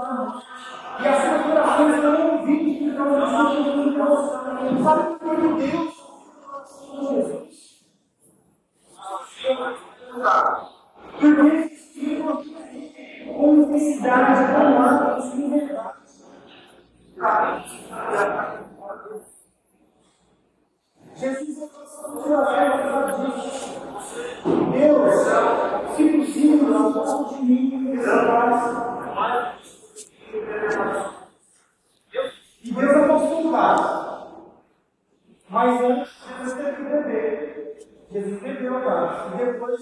E as suas orações não ouvidas por causa do seu Deus. Sabe por que Deus? Porque existiam com necessidade, com atos, com verdade. Jesus é Deus, se possível, não de mim, E Deus é consultado. Mas antes, Jesus teve que beber. Jesus bebeu a parte. E depois,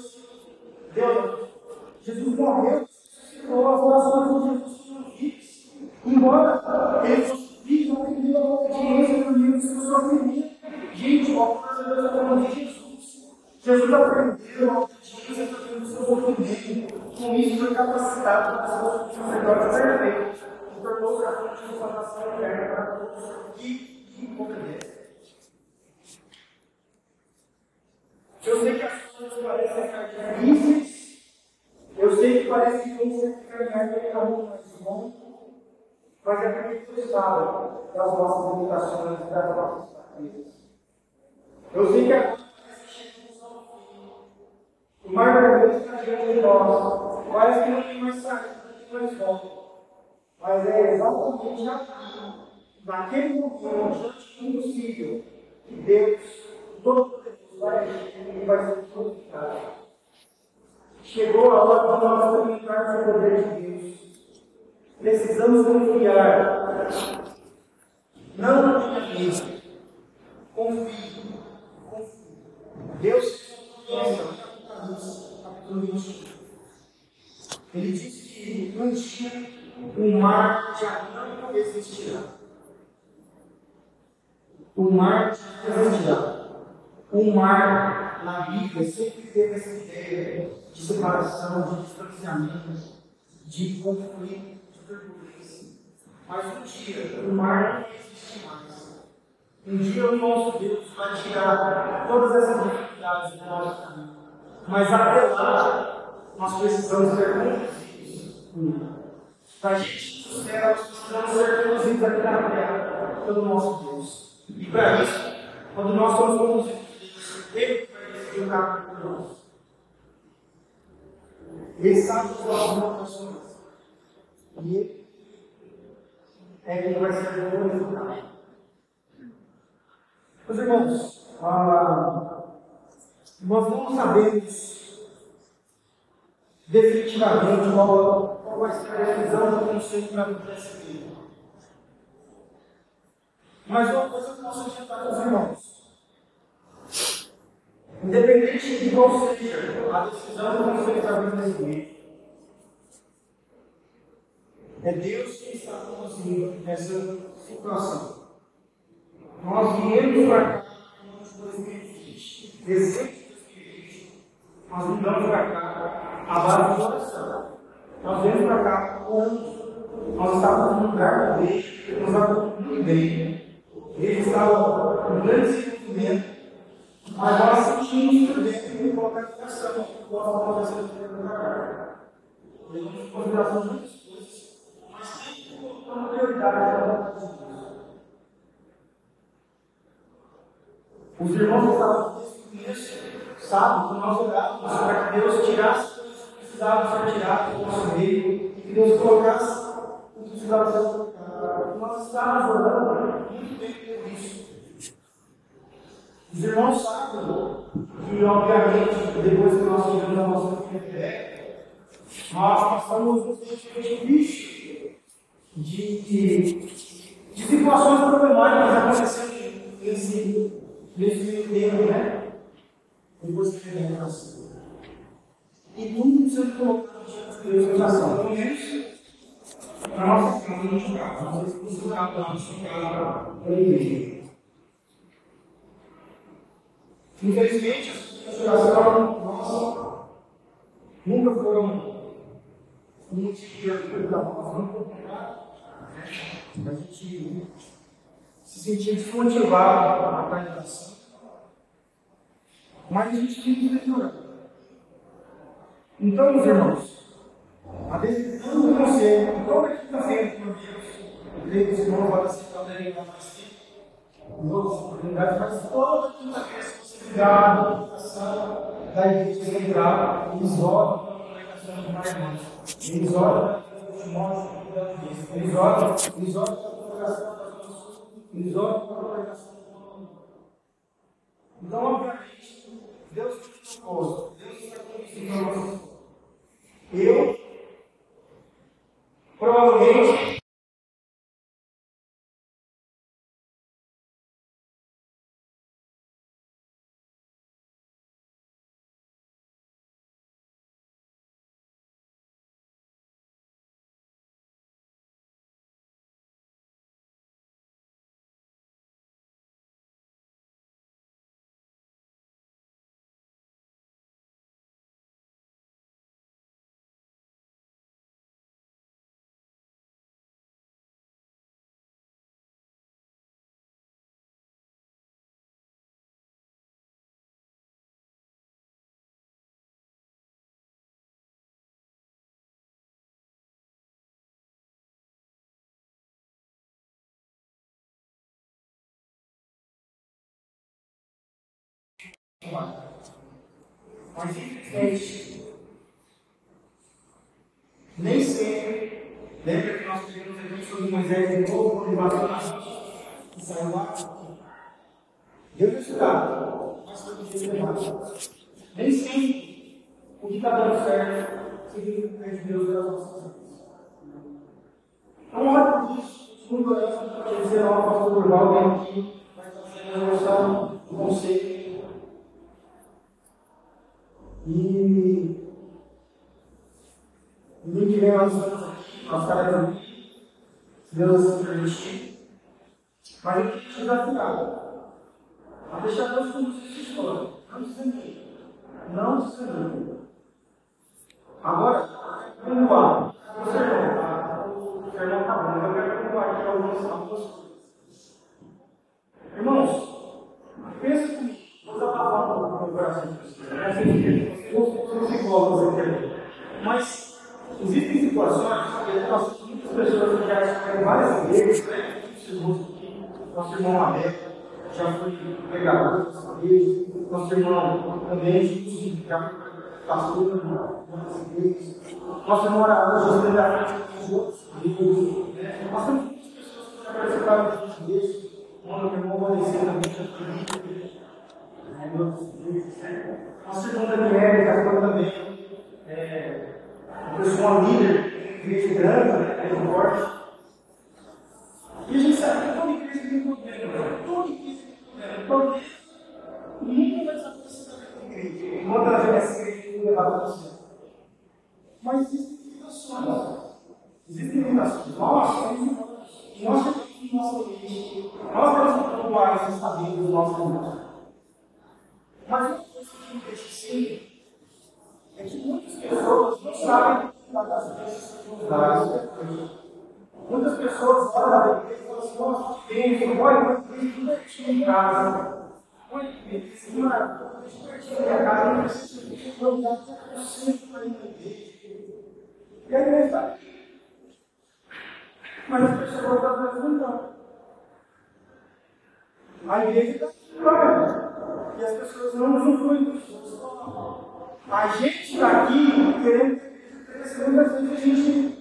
Deus, Jesus morreu, ressuscitou as orações de Jesus tinham vidas. Embora ele fosse vítima, ele deu a obediência no livro de sua família. Gente, o autor de Jesus. Jesus aprendeu a obediência do seu sofrimento. Com isso, foi capacitado para ser um sacerdote perfeito. Tornou-se a fonte de salvação eterna para todos que obedecem. Eu sei que as coisas parecem difíceis. Eu sei que parece que vem ser caminhar pelo caminho mais bom. Mas é porque tu sabe das nossas limitações e das nossas fraquezas. Eu sei que agora parece que chegamos ao. O mar vermelho está diante de nós. Parece que não tem mais saída, não tem mais volta. Mas é exatamente naquele momento, diante do impossível, que Deus, todo vai agir e vai ser glorificado. Chegou a hora de nós experimentarmos o poder de Deus. Precisamos confiar. Não tenha medo. Confie. Deus conhece capítulo 21. Ele disse que um dia o mar já não existirá. O mar já não existirá. O mar na Bíblia sempre teve essa ideia de separação, de distanciamento, de conflito, de turbulência. Mas um dia o mar não existe mais. Um dia o nosso Deus vai tirar todas essas dificuldades do nosso caminho. Mas até lá, nós precisamos ser conduzidos. Para a gente dos céus, precisamos ser conduzidos na terra pelo nosso Deus. E para isso, quando nós somos conduzidos, Ele vai decidir o caminho por nós. Ele sabe os nossos motivações. E Ele é quem vai ser glorificado. Meus irmãos, ah, nós não sabemos definitivamente qual, ser a decisão do conselho para acontecer aqui. Mas uma coisa que posso adiantar com os irmãos. Independente de qual seja a decisão do conselho para acontecer, é Deus que está conduzindo essa situação. Nós viemos para cá em 2020, dezembro de 2020, nós mudamos para cá a base de oração. Nós viemos para cá quando nós estávamos num lugar bem, nós estávamos muito bem. Ele estava com grande sofrimento, mas nós sentimos por dentro que colocar em oração, que nós acontecendo para cá. Levamos em consideração muitas coisas, mas sempre colocando prioridade para a vontade de. Os irmãos estavam desde o sábado, que nós orávamos para que Deus tirasse o que precisava ser tirado do nosso meio, que Deus colocasse o que precisava ser colocado. Nós estávamos orando muito bem por isso. Os irmãos sabem que, obviamente, depois que nós tivemos a nossa fé, nós passamos um tempo difícil de, de, de situações problemáticas acontecendo nesse nesse tempo, né? Depois que a oração. E precisa colocar diante de menos para nossa casa, nosso carro. Nós vamos buscar para nossa casa, para a igreja. Infelizmente, as orações nossas nunca foram um motivo de para nós, não foi A gente se sentia desmotivado na organização. Mas a gente tem que melhorar. Então, meus irmãos, a decisão do conselho, toda quinta-feira, Deus. Eu creio que os irmãos vão aceitar o derivar mais outras oportunidades, mas toda quinta-feira, se você ligar na da igreja central, eles oram pela congregação de irmãos. Eles oram pelos irmãos eles oram, eles oram pela congregação eles oram pela congregação Então, obviamente, Deus te propôs, Deus está conhecendo Eu, provavelmente, Mas nem sempre, lembra que nós tivemos aqui sobre Moisés de novo, quando bateu na e saiu lá? Deus é estudado, mas foi difícil levar. Nem sempre o que está dando certo significa que Deus das nossas vidas. Então, olha por isso, segundo a para dizer, ó, o pastor Durval vem aqui, vai fazer a noção do conceito e no que vem nós nós se Deus permitir. Mas eu queria te desafiar a deixar Deus conduzir sua história. Não desanime. Não desanime. Agora, vamos lá. O sermão, tá? O sermão está bom, eu quero compartilhar algumas, algumas coisas. Irmãos, pensa comigo. Vou desabafar um pouco no coração de vocês. Não assim sou psicólogos aqui. Mas existem situações que nós muitas pessoas que já têm várias igrejas, né? Nosso irmão Aberto já foi pregador dessa igreja, nosso irmão também já foi pastor de muitas igrejas, nosso irmão Araújo já já foi outros igrejas. Nós temos muitas pessoas que já participaram de igrejas, o irmão Vanessa também já foi a segunda mulher já foi também é, uma pessoa líder, igreja grande, né, forte. E a gente sabe que toda igreja tem poder, né? toda igreja tem poder. Poder nunca vai desaparecer da igreja. Quantas vezes essa igreja tem levado a você? Mas existem limitações. Existem limitações. Nós temos nós temos nossa igreja. Nós temos um lugar estabelecido no nosso mundo. Mas uma coisa que me deixa assim é que muitas pessoas não sabem das vezes Muitas pessoas olham para igreja e falam assim, nossa, que bênção, olha, uma igreja divertida em casa. Olha que beleza, uma divertida em minha casa, não que eu sempre para. E a igreja está. Mas as pessoas às vezes não estão. A igreja está aqui, e as pessoas não usufruem. A gente está aqui querendo crescer, vezes a gente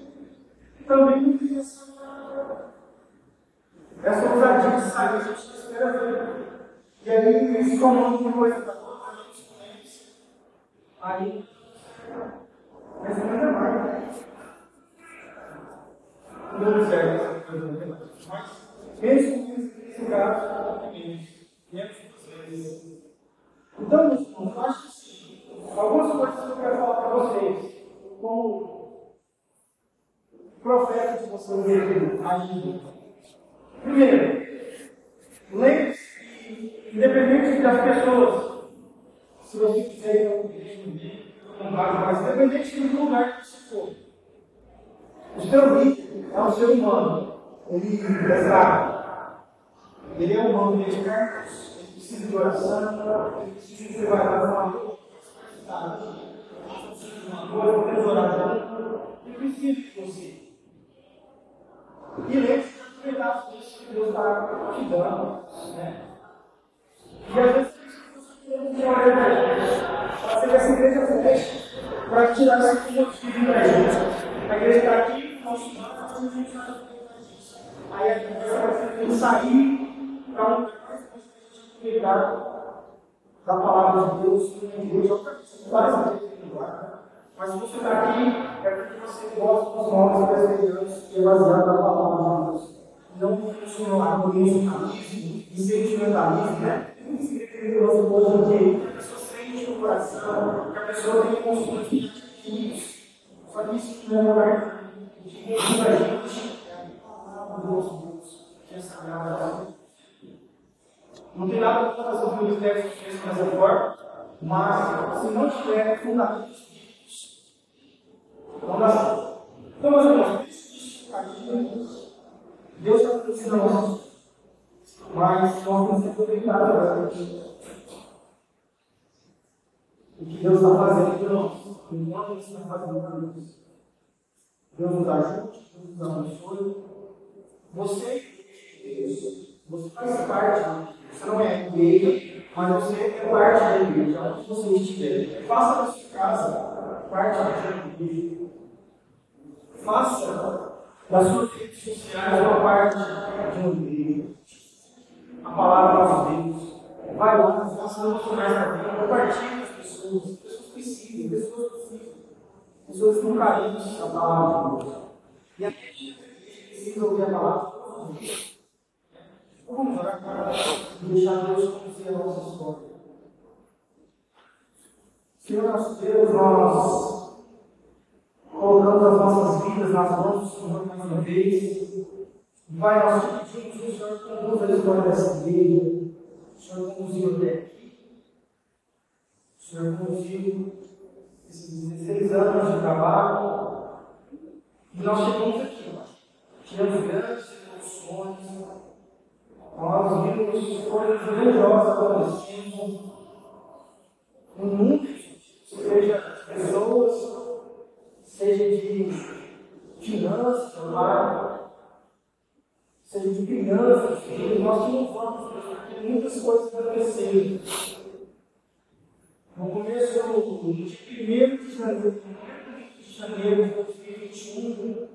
também não essa, essa ousadia de sair, a gente espera ver. E aí eles comandam uma coisa da outra, a gente conhece. Aí, mas não é mais. Não deu certo, mas mesmo nesse caso, menos vezes. Então, eu acho que sim. Algumas coisas que eu quero falar para vocês, como profeta de vocês ainda. Primeiro, lembre-se que, independente das pessoas, se você quiser ir a um igreja, mas independente do lugar que você for, o seu líder é um ser humano. Ele é fraco. Ele é humano, ele é carne precisa de oração, ele precisa de trabalhar uma coisa, uma coisa, oração, ele precisa de você. E lembre-se de que Deus está te dando. Né? E às vezes fazer essa igreja feche para tirar esse motivo da gente. A igreja está aqui, nós Aí a gente vai sair para um cuidar da palavra de Deus, de Deus, várias vezes mas se você está aqui, é porque você gosta dos novos presbiterianos e é baseado na palavra de Deus. Não funcionalismo e sentimentalismo, né? Religioso hoje em dia, a pessoa sente no coração, que a pessoa tem atitudes. Só que isso não é lugar de muita gente é a palavra do nosso Deus, que é sagrada. Não tem nada contra fazer o ministério que fez dessa forma, mas se não tiver fundamentos então, assim, então meus irmãos, Deus está nos ensinando, mas nós temos que aproveitar agora o que Deus está fazendo por nós, enquanto Ele está fazendo por nós. Deus nos ajude, Deus nos abençoe. Você, Deus, você faz parte, você não é igreja, mas você é parte da igreja, onde você estiver. Faça da sua casa parte da igreja. Faça das suas redes sociais uma parte de um livro. A palavra de Deus. Vai lá, faça uma mais na vida, compartilhe com as pessoas. Pessoas precisam, pessoas precisam. Pessoas não carentes da palavra de Deus. E a gente precisa ouvir a palavra de Deus. Vamos orar para deixar Deus conduzir a nossa história. Senhor nosso Deus, nós colocamos as nossas vidas nas mãos do Senhor mais uma vez. Vai, nós te pedimos que o Senhor conduza a história dessa igreja. O Senhor conduziu até aqui. O Senhor conduziu esses 16 anos de trabalho. E nós chegamos aqui, tivemos grandes emoções. Nós vimos coisas grandiosas acontecendo. No mundo, seja pessoas, seja de finanças, trabalho, seja de crianças, nós vamos, porque muitas coisas aconteceram. No começo do dia 1 de janeiro, de janeiro de 2021,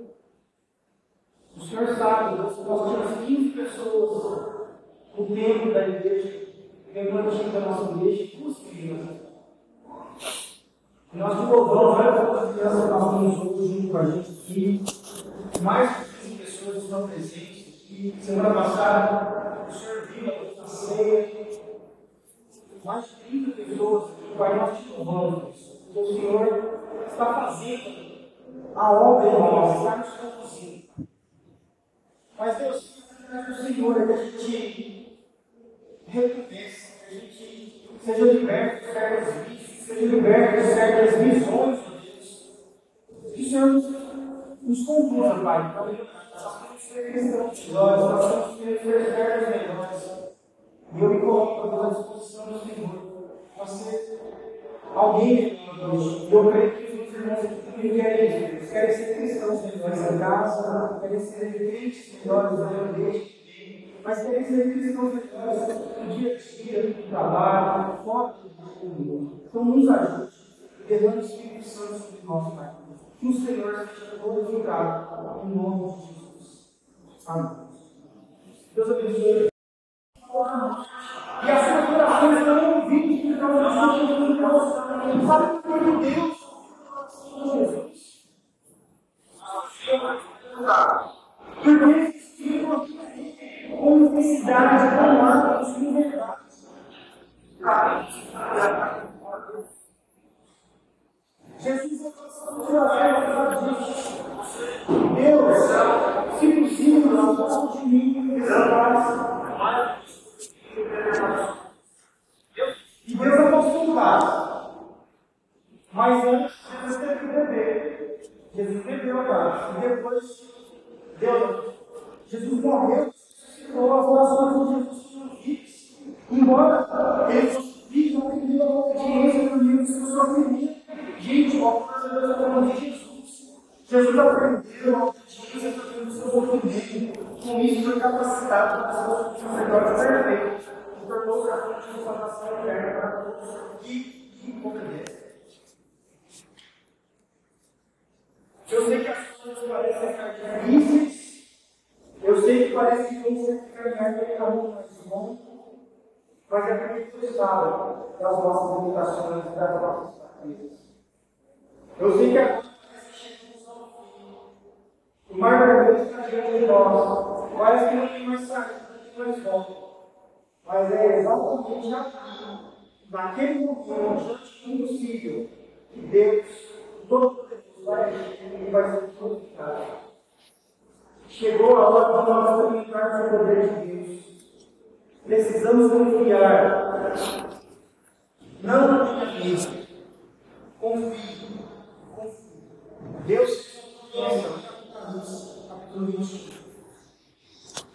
o senhor sabe, nós tínhamos 15 pessoas no tempo da igreja, lembrando da nossa igreja, duas crianças. Nós louvamos várias outras crianças nós estamos hoje junto com a gente aqui. Mais de 15 pessoas estão presentes aqui. Semana passada, o Senhor viu a ceia. Mais de 30 pessoas Pai, nós te louvamos. O Senhor está fazendo a obra em nós, está nos conduzindo. Mas Deus, o Senhor é que a gente recompensa, que a gente seja liberto de seja liberto de certas visões de Deus. Que o Senhor nos, conduza, Pai, para nós temos que ser cristãos nós temos que ser certos melhores. E eu me coloco à disposição do Senhor. Você, alguém melhor E eu creio que os irmãos aqui querem querem ser cristãos em casa, querem ser crentes melhores na igreja mas querem ser cristãos no dia a dia, no trabalho, fora do mundo. Então nos ajude, derrame o Espírito Santo sobre nós, Pai. Que o Senhor seja glorificado em nome de Jesus. Amém. Deus abençoe. E as suas orações estão ouvidas por causa da sua oração. Sabe por que Deus? Jesus. Porque com necessidade, com atos, com verdade. Jesus Deus, se possível, não posso de mim, E Deus é consultado. Mas antes, Jesus teve que beber. Jesus bebeu a parte. E depois, Deus, Jesus morreu, ressuscitou as orações de Jesus. Embora ele fosse vivo, não teve a obediência no livro de sua família. Gente, o apóstolo de Jesus. Jesus aprendeu a obediência dos seus sofrimento. Com isso, foi capacitado para o sacerdote perfeito. E tornou-se a fonte de salvação eterna para todos que obedecem. Eu sei que as coisas parecem ficar difíceis. Eu sei que parece que caminhar pelo caminho mais longo. Mas é porque Deus sabe das nossas limitações e das nossas fraquezas. Eu sei que agora parece que chegamos ao fim. O mar vermelho está diante de nós. Parece que não tem mais saída, não tem mais volta. Mas é exatamente naquele momento, impossível, que Deus, todo vai e vai ser glorificado. Chegou a hora de nós experimentarmos o poder de Deus. Precisamos confiar. Não tenha medo. Confie. Confie. Deus 21.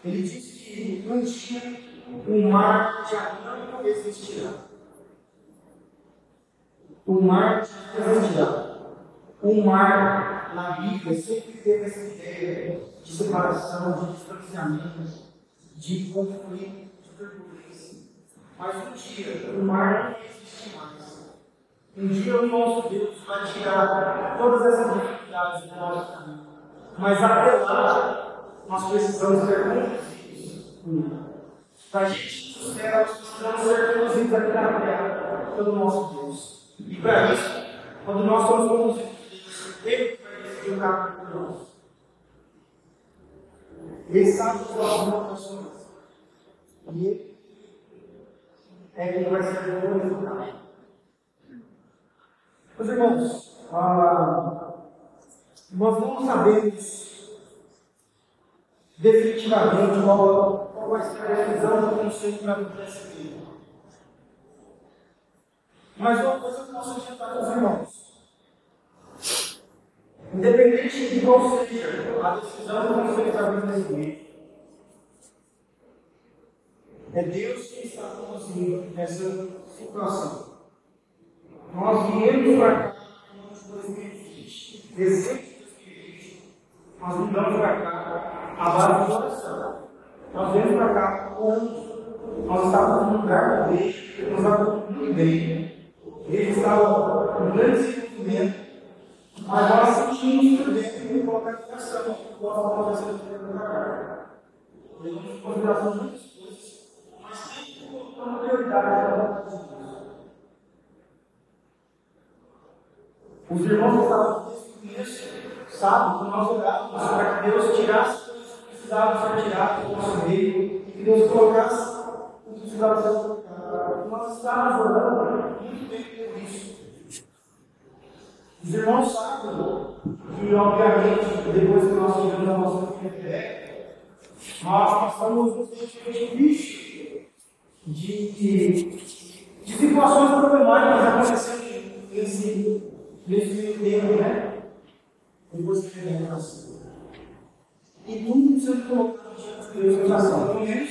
Ele disse que um dia o mar já não existirá. O mar já não existirá o mar na Bíblia sempre teve essa ideia de separação, de distanciamento, de conflito, de turbulência. Mas um dia o mar não existe mais. Um dia o nosso Deus vai tirar todas essas dificuldades do nosso caminho. Mas até lá, nós precisamos ser conduzidos. Para a gente céu, nós precisamos ser conduzidos aqui na terra pelo nosso Deus. E para isso, quando nós somos conduzidos vai o caminho por nós. Ele sabe nossas motivações. E ele é quem vai ser glorificado. Meus irmãos, ah, nós não sabemos definitivamente qual, qual vai ser a decisão do conselho para o PSP. Mas uma coisa eu posso adiantar com os irmãos. Independente de qual seja a decisão que você está vendo nesse momento, é Deus que está conduzindo essa situação. Nós viemos para cá em 2020, dezembro de 2020, nós mudamos para cá a base de oração. Nós viemos para cá quando nós estávamos num lugar bem, nós estávamos muito bem. Ele estava com grande desenvolvimento. Mas nós sentimos por dentro de colocar em coração o que aconteceu dentro da carne. Levamos em consideração muitas coisas, mas sempre colocando prioridade para a vontade de Deus. Os irmãos que estavam desde o começo sabem que nós orávamos para que Deus tirasse o que precisava ser tirado do nosso meio e que Deus colocasse o que precisava ser colocado. Nós estávamos orando muito bem por isso. Os irmãos sabem que, obviamente, depois que nós tivemos a nossa fé, nós passamos um tempo difícil de, de, de situações problemáticas acontecendo nesse, nesse tempo, né? Depois que tivemos assim. E tudo sendo colocado diante de Deus em oração. Pelo menos,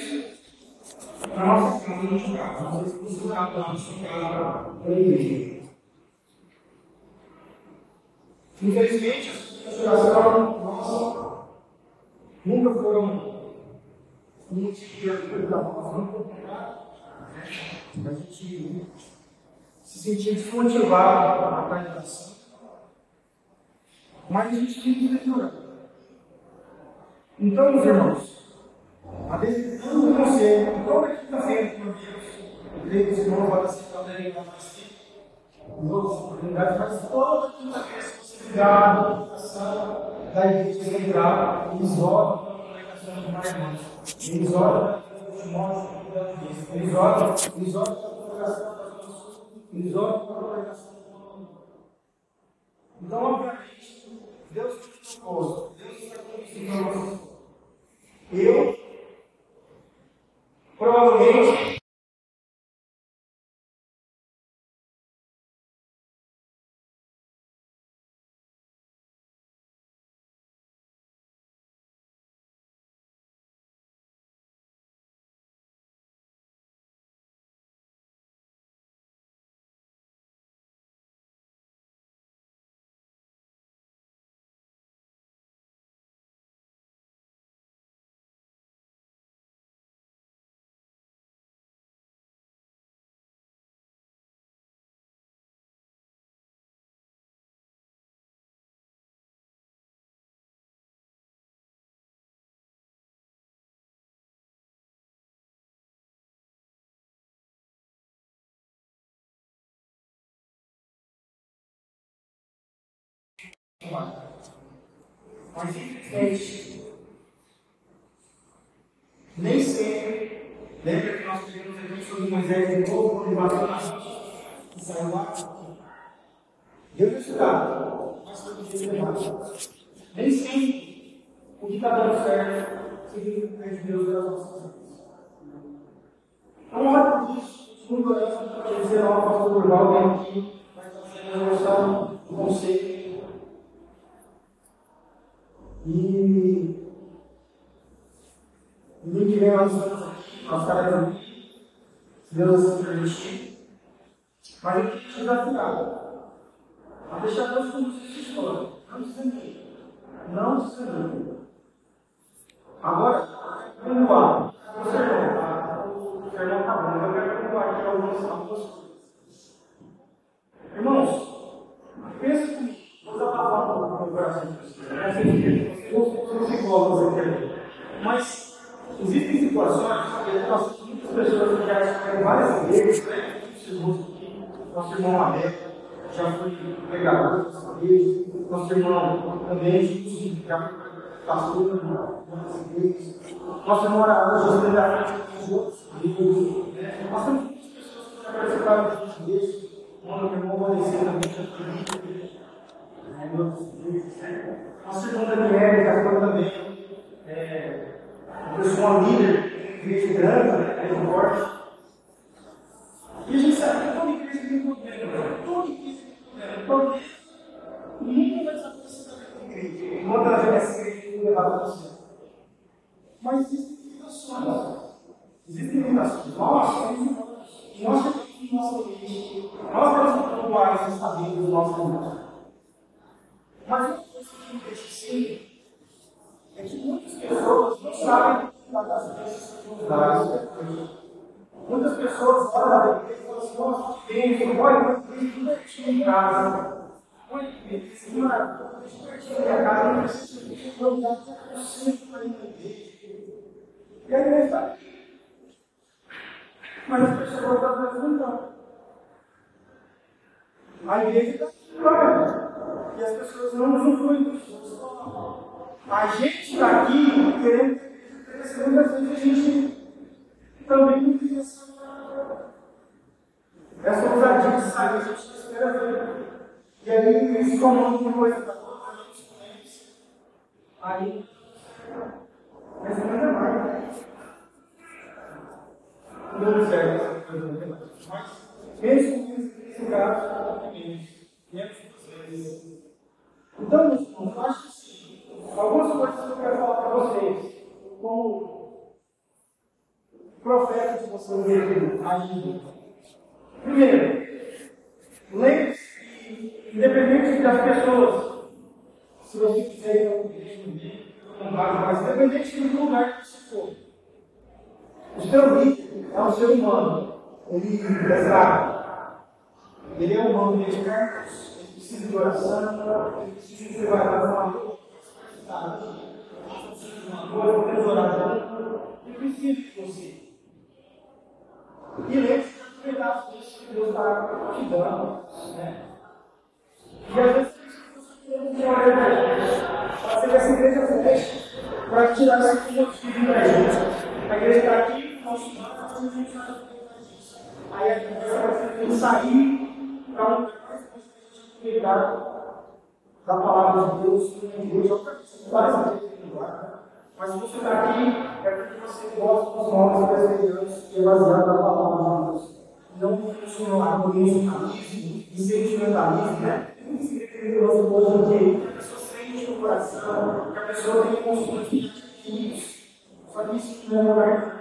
para nossa casa, no você está lá, no caso, para a igreja. Infelizmente, as orações nossas nunca foram um motivo de ajuda da nossa, nunca foram A gente se sentia desmotivado na organização. Mas a gente tinha que melhorar. Então, meus irmãos, a decisão do conselho, toda quinta-feira, meu Deus, eu creio que os vão aceitar o delegar mais em outras oportunidades, mas toda quinta-feira, ligado da igreja central, eles oram pela congregação dos irmãos. Eles oram pelo Timóteo, eles oram, eles oram pela congregação das pessoas, eles oram pela congregação do Então, obviamente, Deus te propôs, Deus está conhecendo Eu, provavelmente, Mas infelizmente, nem sempre, lembra que nós tivemos aqui sobre Moisés de novo, quando bateu na e saiu lá? Deus é estudado, mas foi difícil demais. Nem sempre o que está dando certo significa que Deus é as nossas vidas. Então, olha por isso, segundo orando para dizer ao pastor Durval, vem aqui, vai a resolução do conceito. E nós estaremos aqui, se Deus permitir. Mas queria te desafiar a deixar Deus conduzir sua história. Não desanime. Não desanime. Agora, vamos lá. O sermão, tá? O está bom, mas eu quero continuar aqui algumas, algumas coisas. Irmãos, pensa comigo. Vou desabafar um pouco no coração de vocês. É assim, eu sou psicólogo aqui. Mas existem situações que nós muitas pessoas que já estiveram várias vezes, né? Nosso irmão Américo já foi pregador dessa igreja, nosso irmão também já foi pastor dessas igrejas, nosso irmão Araújo já de outros igrejas. Nós temos muitas pessoas que já participaram das igrejas, o meu irmão Valecino também já foi nossa irmã Daniela está falando também. É, uma pessoa líder de igreja grande, né? Forte. E a gente sabe que toda igreja tem problema. Toda igreja tem problema. Nunca vai desaparecer da igreja. Enquanto ela tiver essa igreja, tem levado para você. Mas existem limitações. Existem limitações. Nós temos nós temos nossa igreja. Nós temos que provar esses saberes do nosso mundo. Mas uma coisa que me deixa assim é que muitas pessoas não sabem das vezes Muitas pessoas olham da igreja e falam assim, nossa, que bem, olha, uma igreja divertida em casa. Olha que beleza, que maravilha, divertida em minha casa, não preciso de um lugar que eu sempre para ir na igreja. E aqui. Mas as pessoas às vezes não. A igreja está aqui, e as pessoas não usufruem disso. A gente está aqui querendo crescer, vezes a gente também não tem essa, essa ousadia de sair, a gente espera ver. E aí eles tomam uma coisa da outra, a gente conhece. Aí, mas é mais. Não certo, mas mesmo nesse caso, menos, menos vezes. Então, eu acho que. Algumas coisas que eu quero falar para vocês, como profeta de vocês ainda. Primeiro, lembre-se que, independente das pessoas, se você quiser ir ao mas independente do lugar que você for, o seu líder é um ser humano. Ele é fraco. Ele é humano, ele é carne precisa de oração, ele precisa de com uma coisa, uma oração, ele precisa de você. E dos pedaços disso que Deus está te dando. Né? E às vezes fazer essa igreja fecha para tirar esse motivo da gente. A igreja está aqui, nós estamos, a gente vai Aí a gente vai sair para um cuidar da palavra de Deus com Deus. Várias vezes mas você está aqui, é porque você gosta dos novos presbiterianos e é baseado na palavra de Deus. Não funcionar com emocionalismo e sentimentalismo, né? Tem que escrever no nosso que a pessoa sente no coração, que a pessoa tem emoções negativas. Só que isso não é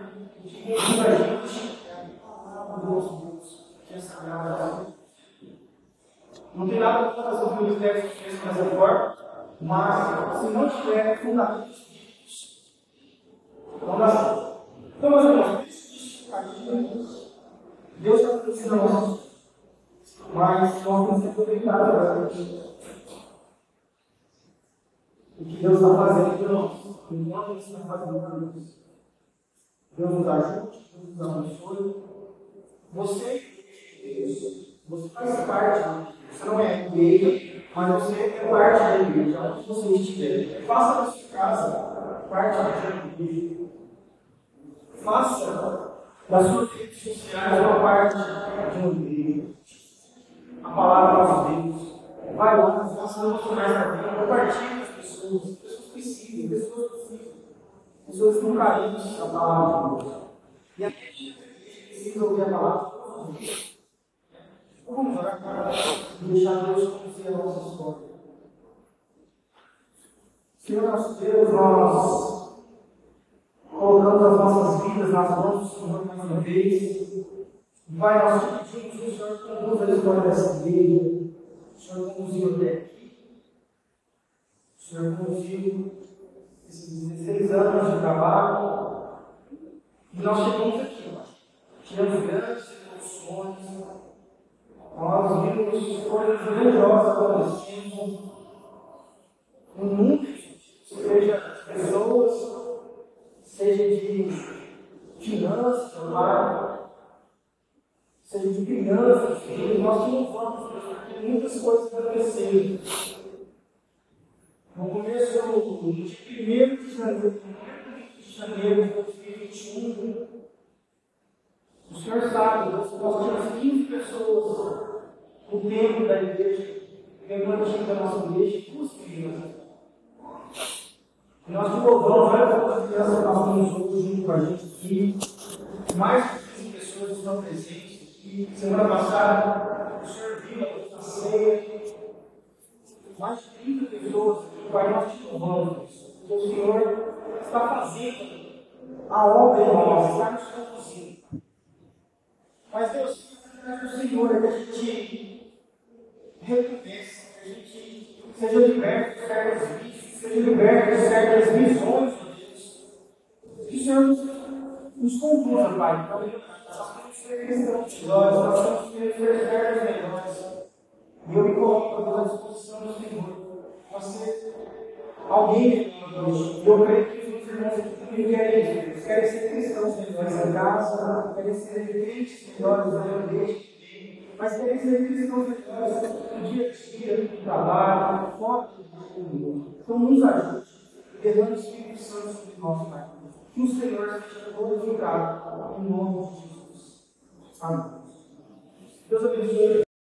de muita gente. É a palavra do nosso Deus, que é sagrada. Não tem nada contra fazer o ministério de fez dessa forma, mas se não tiver fundamentos bíblicos, não dá certo. Então, meus irmãos, Deus está nos ensinando, mas nós temos que aproveitar agora o que Deus está fazendo por nós, enquanto Ele está fazendo por nós. Deus nos ajude, Deus nos abençoe. Você, você faz parte, você não é igreja, Mas você é parte da igreja, onde você estiver. Faça da sua casa parte da igreja. Faça das suas redes sociais uma parte de uma igreja. A palavra de Deus. Vai lá, faça devocionais na vida, compartilhe com as pessoas. Pessoas precisam, pessoas precisam. Pessoas que carentes da palavra de Deus. E a gente precisa ouvir a palavra de Deus. Vamos orar para deixar Deus conduzir a nossa história. Senhor nosso Deus, nós colocamos as nossas vidas nas mãos do Senhor mais uma vez. Vai, nós te pedimos que o Senhor conduza a história dessa igreja. O Senhor conduziu até aqui. O Senhor conduziu esses 16 anos de trabalho. E nós chegamos aqui, tivemos grandes emoções. Nós vimos coisas grandiosas acontecendo no mundo, seja pessoas, seja de finanças, trabalho, seja de crianças. Nós porque muitas coisas aconteceram. No começo do dia 1 de janeiro, de janeiro de 2021, o senhor sabe, nós tínhamos 15 pessoas no tempo da igreja, remanescente da nossa igreja. E nós te louvamos, várias crianças nós hoje junto com a gente aqui. Mais de 15 pessoas estão presentes aqui. Semana passada, o senhor viu a ceia. Mais de 30 pessoas Pai, nós te louvamos. O Senhor está fazendo a obra em nós, está nos conduzindo. Mas Deus, o Senhor é que a gente recompensa, que a gente seja liberto de certas vícios, seja liberto de certas visões de Deus. Que o Senhor nos, conduza, Pai, para nós temos que ser cristãos de nós, nós temos que ser certos melhores. E eu me coloco à disposição do Senhor para ser alguém melhor E eu creio que os irmãos aqui também querem isso. Eles querem ser cristãos melhores em casa, querem ser crentes melhores na igreja mas querem ser cristãos melhores no dia a dia, no trabalho, fora do mundo. Então, nos ajude, derrame o Espírito Santo sobre nós, Pai. Que o Senhor seja glorificado em nome de Jesus. Amém. Deus abençoe.